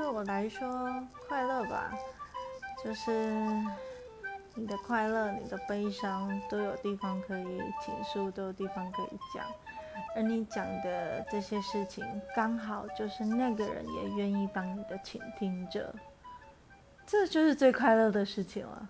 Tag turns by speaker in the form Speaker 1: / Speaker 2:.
Speaker 1: 对我来说快乐吧就是你的快乐你的悲伤都有地方可以倾诉都有地方可以讲。而你讲的这些事情刚好就是那个人也愿意当你的倾听者。这就是最快乐的事情了。